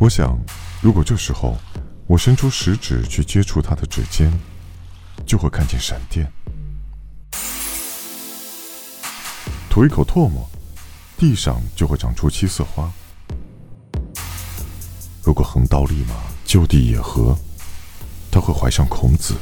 我想，如果这时候我伸出食指去接触他的指尖，就会看见闪电。吐一口唾沫，地上就会长出七色花。如果横刀立马，就地野合，他会怀上孔子。